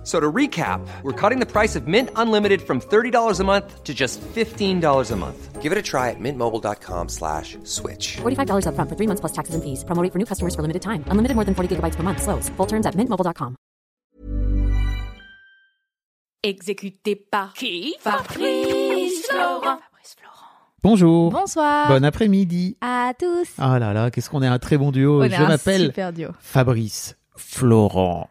F- So to recap, we're cutting the price of Mint Unlimited from $30 a month to just $15 a month. Give it a try at mintmobile.com slash switch. $45 upfront for three months plus taxes and fees. Promo rate for new customers for limited time. Unlimited more than 40 gigabytes per month. Slows. Full terms at mintmobile.com. Exécuté par qui Fabrice Florent. Bonjour. Bonsoir. Bon après-midi. à tous. Ah là là, qu'est-ce qu'on est un très bon duo. On est Je un m'appelle super duo. Fabrice Florent.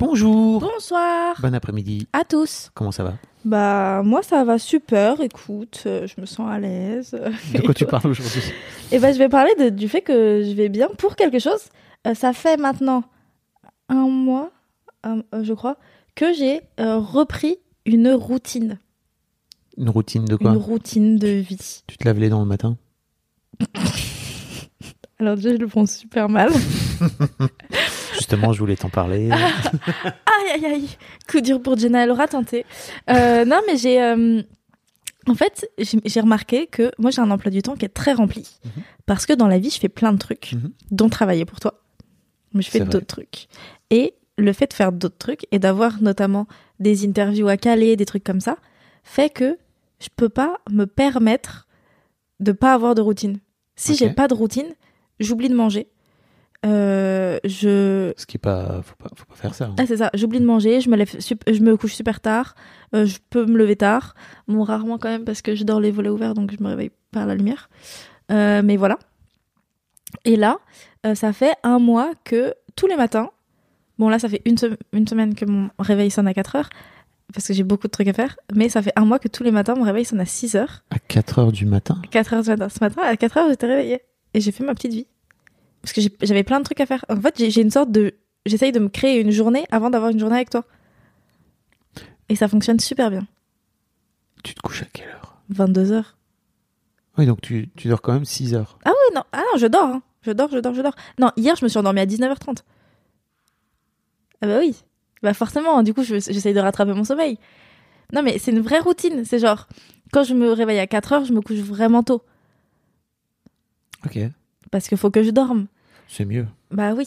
Bonjour Bonsoir Bon après-midi, À tous. comment ça va? Bah moi ça va super, écoute, euh, je me sens à l'aise. De quoi tu parles aujourd'hui? Et bah je vais parler de- du fait que je vais bien pour quelque chose. Euh, ça fait maintenant un mois, euh, euh, je crois, que j'ai euh, repris une routine. Une routine de quoi? Une routine de vie. Tu te laves les dents le matin? Alors déjà je le prends super mal. Justement, je voulais t'en parler. aïe aïe aïe Coup dur pour Jenna, elle aura tenté. Euh, non mais j'ai... euh, En fait, j'ai remarqué que moi j'ai un emploi du temps qui est très rempli. Mhm. Parce que dans la vie, je fais plein de trucs, Mhm. dont travailler pour toi. Mais je fais d'autres trucs. Et le fait de faire d'autres trucs et d'avoir notamment des interviews à caler, des trucs comme ça, fait que je peux pas me permettre de pas avoir de routine. Si Ok. j'ai pas de routine, j'oublie de manger. Euh, je Ce qui est pas. Faut pas, faut pas faire ça. hein. ah, c'est ça, j'oublie de manger, je me, lève sup- je me couche super tard, euh, je peux me lever tard, bon, rarement quand même parce que je dors les volets ouverts donc je me réveille par la lumière. Euh, mais voilà. Et là, euh, ça fait un mois que tous les matins, bon là ça fait une, une semaine que mon réveil sonne à 4 heures parce que j'ai beaucoup de trucs à faire, mais ça fait un mois que tous les matins mon réveil sonne à 6 heures. À 4 heures du matin? 4 heures du matin. Ce matin, à 4 heures, j'étais réveillée. Et j'ai fait ma petite vie. Parce que j'avais plein de trucs à faire. En fait, j'ai une sorte de. J'essaye de me créer une journée avant d'avoir une journée avec toi. Et ça fonctionne super bien. Tu te couches à quelle heure? 22 heures. Oui, donc tu, tu dors quand même 6 heures. Ah oui, non, ah non, je dors. hein. Je dors, je dors, je dors. Non, hier, je me suis endormie à 19h30. Ah bah oui. Bah forcément, du coup, je- j'essaye de rattraper mon sommeil. Non, mais c'est une vraie routine. C'est genre, quand je me réveille à 4 heures, je me couche vraiment tôt. Ok, Parce qu'il faut que je dorme. c'est mieux. Bah oui,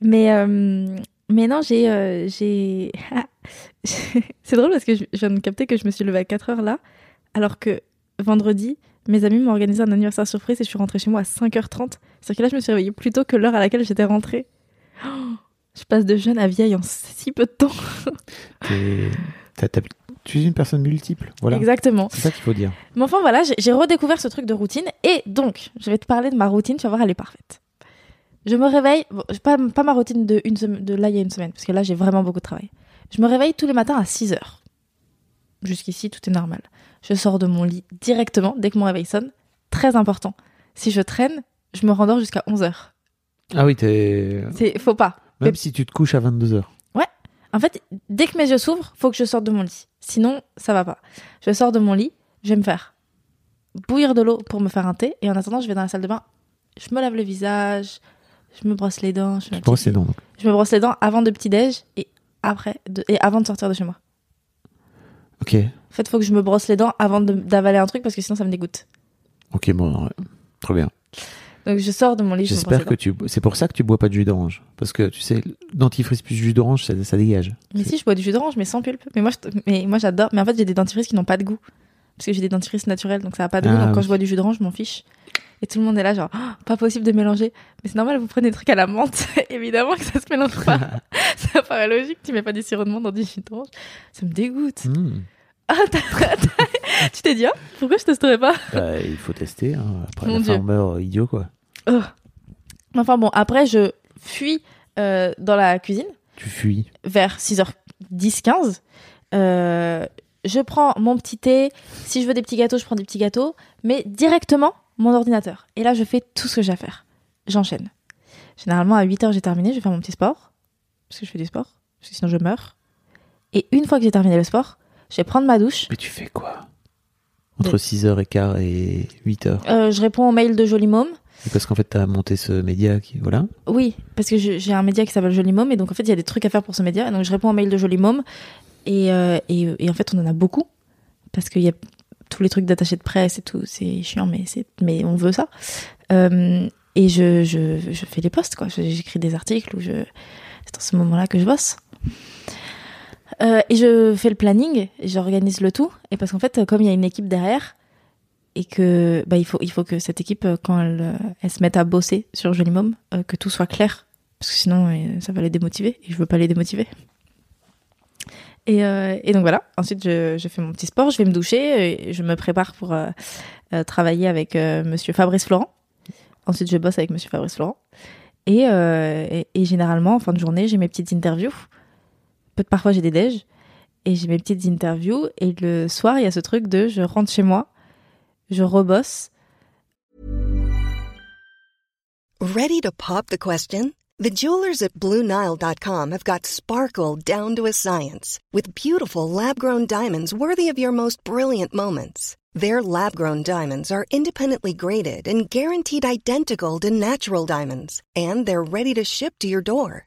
mais euh, mais non, j'ai euh, j'ai c'est drôle parce que je je viens de capter que je me suis levée à 4 heures là, alors que vendredi, mes amis m'ont organisé un anniversaire surprise et je suis rentrée chez moi à 5h30. C'est-à-dire que là, je me suis réveillée plus tôt que l'heure à laquelle j'étais rentrée. Oh, je passe de jeune à vieille en si peu de temps. Tu es une personne multiple. Voilà. Exactement. C'est ça qu'il faut dire. Mais enfin voilà, j'ai- redécouvert ce truc de routine et donc je vais te parler de ma routine, tu vas voir, elle est parfaite. Je me réveille, bon, pas, pas ma routine de, une semaine, de là il y a une semaine, parce que là j'ai vraiment beaucoup de travail. Je me réveille tous les matins à 6 heures. Jusqu'ici, tout est normal. Je sors de mon lit directement dès que mon réveil sonne. Très important. Si je traîne, je me rendors jusqu'à 11 heures. Ah oui, t'es. C'est faut pas. Même si tu te couches à 22 heures. En fait, dès que mes yeux s'ouvrent, faut que je sorte de mon lit. Sinon, ça va pas. Je sors de mon lit, je vais me faire bouillir de l'eau pour me faire un thé. Et en attendant, je vais dans la salle de bain. Je me lave le visage, je me brosse les dents. Je, ma Brosse les dents. donc. je me brosse les dents avant de petit-déj et après de, et avant de sortir de chez moi. Ok. En fait, faut que je me brosse les dents avant d'avaler un truc parce que sinon ça me dégoûte. Ok, bon, ouais. très bien. Donc je sors de mon lit. J'espère que tu. C'est pour ça que tu bois pas de jus d'orange. Parce que tu sais, dentifrice plus jus d'orange, ça, ça dégage. Mais si, je bois du jus d'orange, mais sans pulpe. Mais moi, je- mais moi j'adore. Mais en fait, j'ai des dentifrices qui n'ont pas de goût. Parce que j'ai des dentifrices naturels, donc ça n'a pas de goût. Ah, donc quand oui. je bois du jus d'orange, je m'en fiche. Et tout le monde est là, genre, Oh, pas possible de mélanger. Mais c'est normal, vous prenez des trucs à la menthe. Évidemment que ça se mélange pas. ça paraît logique, tu mets pas du sirop de menthe dans du jus d'orange. Ça me dégoûte. Ah, t'as- t'as- tu t'es dit, ah, pourquoi je testerais pas Bah, il faut tester. Hein. Après, Mon la Dieu. farmer euh, idiot, quoi. Oh. Enfin bon, après, je fuis euh, dans la cuisine. Tu fuis. vers 6h10, 15. Euh, je prends mon petit thé. Si je veux des petits gâteaux, je prends des petits gâteaux. Mais directement, mon ordinateur. Et là, je fais tout ce que j'ai à faire. J'enchaîne. Généralement, à 8h, j'ai terminé. Je vais faire mon petit sport. Parce que je fais du sport. Parce que sinon, je meurs. Et une fois que j'ai terminé le sport, je vais prendre ma douche. Mais tu fais quoi? Entre 6h15 et 8h. Euh, je réponds aux mails de Joli Môme. Parce qu'en fait, t'as monté ce média qui. Voilà. Oui, parce que j'ai un média qui s'appelle Joli Môme. Et donc, en fait, il y a des trucs à faire pour ce média. Et donc, je réponds aux mails de Joli Môme. Et, euh, et, et en fait, on en a beaucoup. Parce qu'il y a tous les trucs d'attaché de presse et tout. C'est chiant, mais, mais on veut ça. Euh, et je, je, je fais les posts, quoi. J'écris des articles où je. C'est dans ce moment-là que je bosse. Euh, et je fais le planning, j'organise le tout. Et parce qu'en fait, comme il y a une équipe derrière, et que bah, il, faut, il faut que cette équipe, euh, quand elle, elle se mette à bosser sur Jolimum, euh, que tout soit clair. Parce que sinon, euh, ça va les démotiver. Et je veux pas les démotiver. Et, et donc voilà. Ensuite, je, je fais mon petit sport, je vais me doucher, je me prépare pour travailler avec Monsieur Fabrice Florent. Ensuite, je bosse avec Monsieur Fabrice Florent. Et, et, et généralement, en fin de journée, j'ai mes petites interviews. Parfois, j'ai des déj. Et j'ai mes petites interviews. Et le soir, il y a ce truc de je rentre chez moi, je rebosse. Ready to pop the question? The jewelers at BlueNile.com have got sparkle down to a science with beautiful lab grown diamonds worthy of your most brilliant moments. Their lab grown diamonds are independently graded and guaranteed identical to natural diamonds, and they're ready to ship to your door.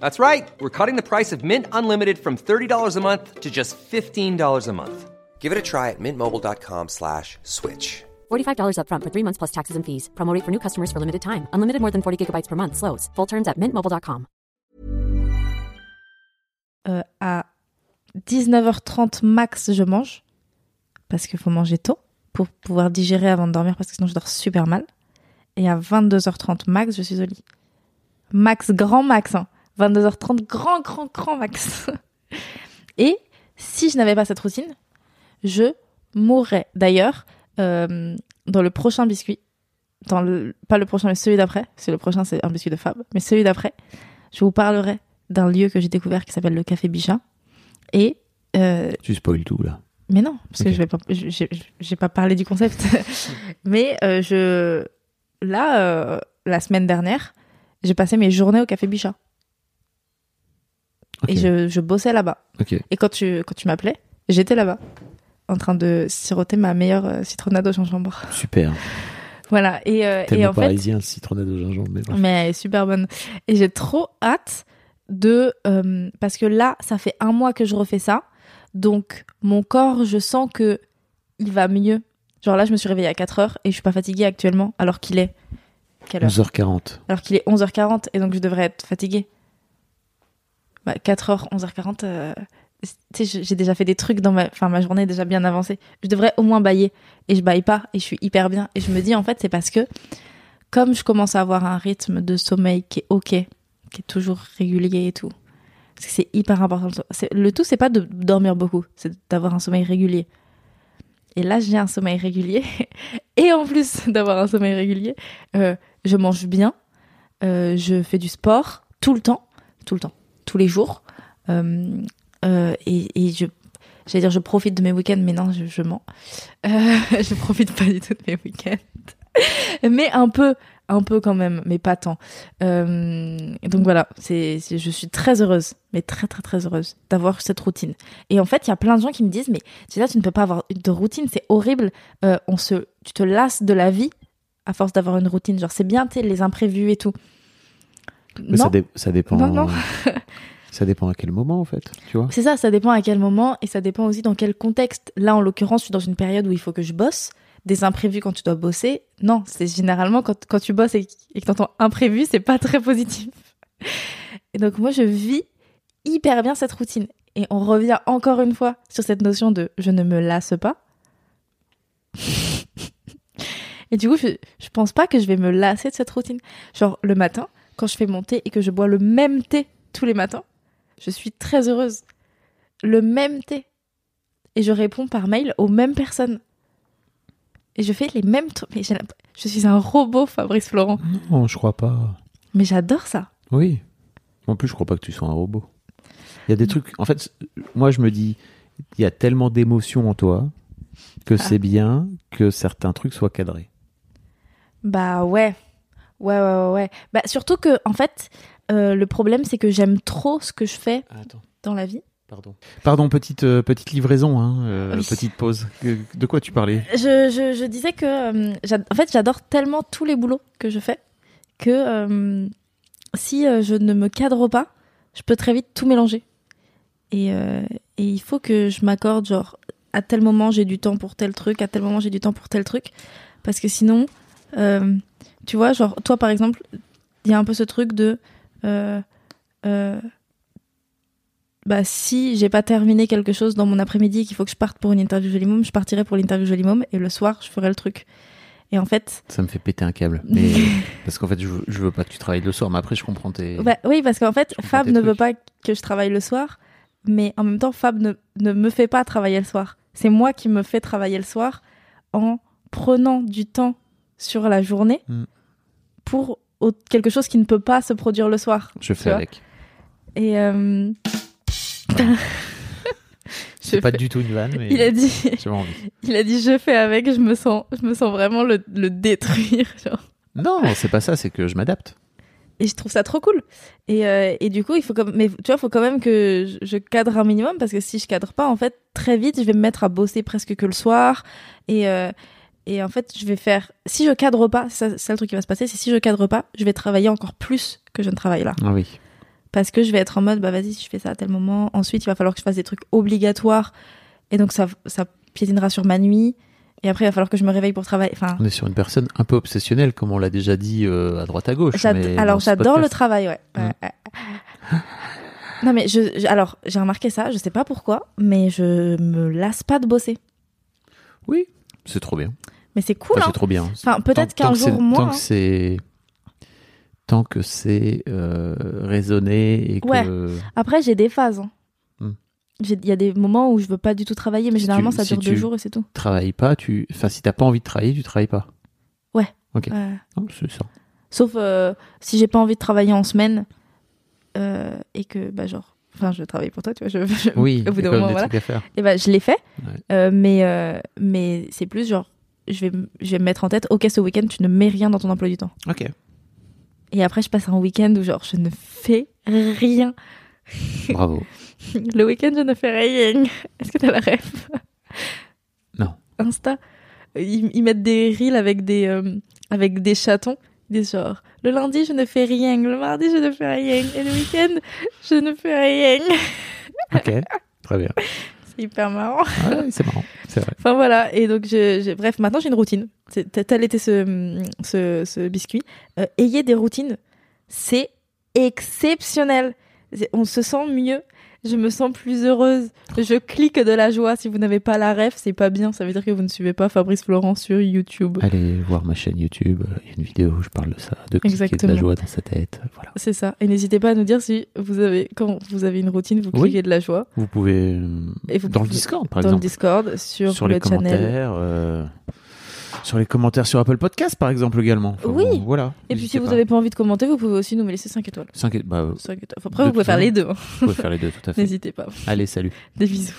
That's right. We're cutting the price of Mint Unlimited from $30 a month to just $15 a month. Give it a try at mintmobile.com slash switch. $45 upfront for three months plus taxes and fees. Promo rate for new customers for limited time. Unlimited more than 40 gigabytes per month. Slows. Full terms at mintmobile.com. Euh, à 19h30 max, je mange. Parce qu'il faut manger tôt pour pouvoir digérer avant de dormir, parce que sinon je dors super mal. Et à 22h30 max, je suis au lit. Max, grand max. hein. 22h30, grand, grand, grand max. Et si je n'avais pas cette routine, je mourrais. D'ailleurs, euh, dans le prochain biscuit, dans le, pas le prochain, mais celui d'après, parce que le prochain c'est un biscuit de Fab, mais celui d'après, je vous parlerai d'un lieu que j'ai découvert qui s'appelle le Café Bichat. Et euh, Tu spoil tout, là. mais non, parce que je vais pas, j'ai j'ai pas parlé du concept. Mais euh, je, là, la semaine dernière, j'ai passé mes journées au Café Bichat Et je, je bossais là-bas. Et quand tu, quand tu m'appelais, j'étais là-bas, en train de siroter ma meilleure euh, citronnade au gingembre. Super. Voilà. Et, euh, et en fait, parisien, le citronnade au gingembre. Mais mais elle est super bonne. Et j'ai trop hâte de... euh, parce que là, ça fait un mois que je refais ça. Donc, mon corps, je sens que il va mieux. Genre là, je me suis réveillée à 4 heures et je suis pas fatiguée actuellement, alors qu'il est... Quelle heure? 11h40. Alors qu'il est 11h40 et donc je devrais être fatiguée. Bah, 4h, 11h40... euh, j'ai déjà fait des trucs dans ma... Journée déjà bien avancée. Je devrais au moins bailler. Et je baille pas et je suis hyper bien. Et je me dis, en fait, c'est parce que comme je commence à avoir un rythme de sommeil qui est ok, qui est toujours régulier et tout, parce que c'est hyper important. Le tout, c'est pas de dormir beaucoup, c'est d'avoir un sommeil régulier. Et là, j'ai un sommeil régulier. Et en plus d'avoir un sommeil régulier, euh, je mange bien, euh, je fais du sport tout le temps, tout le temps, tous les jours. Euh, euh, et, je, j'allais dire, je profite de mes week-ends, mais non, je, je mens. Euh, je profite pas du tout de mes week-ends. mais un peu, un peu quand même, mais pas tant. Donc voilà, c'est, je suis très heureuse, mais très très très heureuse d'avoir cette routine. Et en fait, il y a plein de gens qui me disent, mais déjà tu ne peux pas avoir de routine, c'est horrible. On se, tu te lasses de la vie à force d'avoir une routine. Genre c'est bien, tu les imprévus et tout. Mais ça, non, dé- ça dépend. Non, non. ça dépend à quel moment, en fait. Tu vois c'est ça, ça dépend à quel moment et ça dépend aussi dans quel contexte. Là, en l'occurrence, je suis dans une période où il faut que je bosse. Des imprévus quand tu dois bosser, non, c'est généralement quand, quand tu bosses et, et que tu entends imprévu, c'est pas très positif. Et donc, moi, je vis hyper bien cette routine. Et on revient encore une fois sur cette notion de je ne me lasse pas. et du coup, je, je pense pas que je vais me lasser de cette routine. Genre, le matin, quand je fais mon thé et que je bois le même thé tous les matins, je suis très heureuse. Le même thé. Et je réponds par mail aux mêmes personnes. Et je fais les mêmes trucs. Mais Je suis un robot, Fabrice Florent. Non, je crois pas. Mais j'adore ça. Oui. En plus, je crois pas que tu sois un robot. Il y a des trucs. En fait, moi, je me dis, il y a tellement d'émotions en toi que c'est bien que certains trucs soient cadrés. Bah ouais. Ouais, ouais, ouais, ouais. Bah surtout que, en fait, euh, le problème, c'est que j'aime trop ce que je fais Attends. dans la vie. Pardon. Pardon, petite, euh, petite livraison, hein, euh, Oui. petite pause. De quoi tu parlais? Je, je, je disais que, euh, en fait, j'adore tellement tous les boulots que je fais que euh, si euh, je ne me cadre pas, je peux très vite tout mélanger. Et, euh, et il faut que je m'accorde, genre, à tel moment j'ai du temps pour tel truc, à tel moment j'ai du temps pour tel truc. Parce que sinon, euh, tu vois, genre, toi par exemple, il y a un peu ce truc de. euh, euh, bah, si j'ai pas terminé quelque chose dans mon après-midi et qu'il faut que je parte pour une interview Jolie Môme, je partirai pour l'interview Jolie Môme et le soir, je ferai le truc. Et en fait, Ça me fait péter un câble. Mais parce qu'en fait, je veux, je veux pas que tu travailles le soir, mais après, je comprends tes. Bah, oui, parce qu'en fait, Fab ne veut pas que je travaille le soir, mais en même temps, Fab ne, ne me fait pas travailler le soir. C'est moi qui me fais travailler le soir en prenant du temps sur la journée Mm. pour quelque chose qui ne peut pas se produire le soir. je fais avec. Et euh... C'est je pas fais- du tout une vanne, mais Il a dit, il a dit, je fais avec. Je me sens, je me sens vraiment le, le détruire. genre. Non, c'est pas ça, c'est que je m'adapte. Et je trouve ça trop cool. Et, euh, et du coup, il faut comme, mais tu vois, faut quand même que je, je cadre un minimum parce que si je cadre pas, en fait, très vite, je vais me mettre à bosser presque que le soir. Et, euh, et en fait, je vais faire, si je cadre pas, c'est ça, le truc qui va se passer, c'est si je cadre pas, je vais travailler encore plus que je ne travaille là. Ah oui. Parce que je vais être en mode, bah vas-y, je fais ça à tel moment. Ensuite, il va falloir que je fasse des trucs obligatoires. Et donc, ça, ça piétinera sur ma nuit. Et après, il va falloir que je me réveille pour travailler. Enfin, On est sur une personne un peu obsessionnelle, comme on l'a déjà dit euh, à droite à gauche. J'ad- mais alors j'adore le travail, ouais. Non mais je, je- alors j'ai remarqué ça, je sais pas pourquoi, mais je me lasse pas de bosser. Oui, c'est trop bien. Mais c'est cool, Enfin, hein. c'est trop bien. Enfin peut-être qu'un que jour moins. Tant hein. que c'est. Tant que c'est euh, raisonné et que. Ouais. Après j'ai des phases. hein. Mm. J'ai- Il y a des moments où je veux pas du tout travailler, mais Si généralement tu- ça si dure deux jours et c'est tout. travailles pas, tu. Enfin, si t'as pas envie de travailler, tu travailles pas. Ouais. Ok. Non, c'est ça. Sauf euh, si j'ai pas envie de travailler en semaine euh, et que bah genre, enfin je travaille pour toi, tu vois. Je, je- Oui, au bout d'un moment voilà. Et ben je l'ai fait, Ouais. Euh, mais euh, mais c'est plus genre je vais je vais me mettre en tête ok ce week-end tu ne mets rien dans ton emploi du temps Ok. et après je passe un week-end où genre je ne fais rien Bravo. le week-end je ne fais rien est-ce que t'as la ref Non. Insta ils, ils mettent des reels avec des euh, avec des chatons des genre le lundi je ne fais rien le mardi je ne fais rien et le week-end je ne fais rien Ok. Très bien. c'est hyper marrant Ouais, c'est marrant. C'est vrai. Enfin voilà, et donc je, je- bref, maintenant j'ai une routine. Tel était ce, ce, ce biscuit. Euh, ayez des routines, c'est exceptionnel. On se sent mieux, je me sens plus heureuse, je clique de la joie. Si vous n'avez pas la ref, c'est pas bien, ça veut dire que vous ne suivez pas Fabrice Florent sur YouTube. Allez voir ma chaîne YouTube. Il y a une vidéo où je parle de ça, de cliquer de Exactement. la joie dans sa tête. Voilà. C'est ça. Et n'hésitez pas à nous dire si vous avez, quand vous avez une routine, vous Oui. cliquez de la joie. Vous pouvez Et vous dans le pouvez- Discord, par dans le exemple, Discord, sur, sur le les channel. commentaires, euh, sur les commentaires sur Apple Podcast, par exemple également. Enfin, Oui. voilà. Et puis si vous n'avez pas envie de commenter, vous pouvez aussi nous laisser 5 étoiles. Cinq et- bah, euh, Cinq étoiles. Enfin, après, vous pouvez faire les deux. hein. vous pouvez faire les deux, tout à fait. N'hésitez pas. Allez, salut. Des bisous.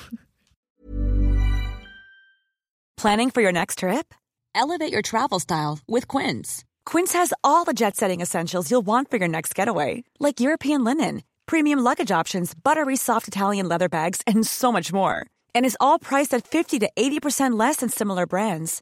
Planning for your next trip? Elevate your travel style with Quince. Quince has all the jet setting essentials you'll want for your next getaway, like European linen, premium luggage options, buttery soft Italian leather bags, and so much more. And is all priced at 50 to 80% less than similar brands.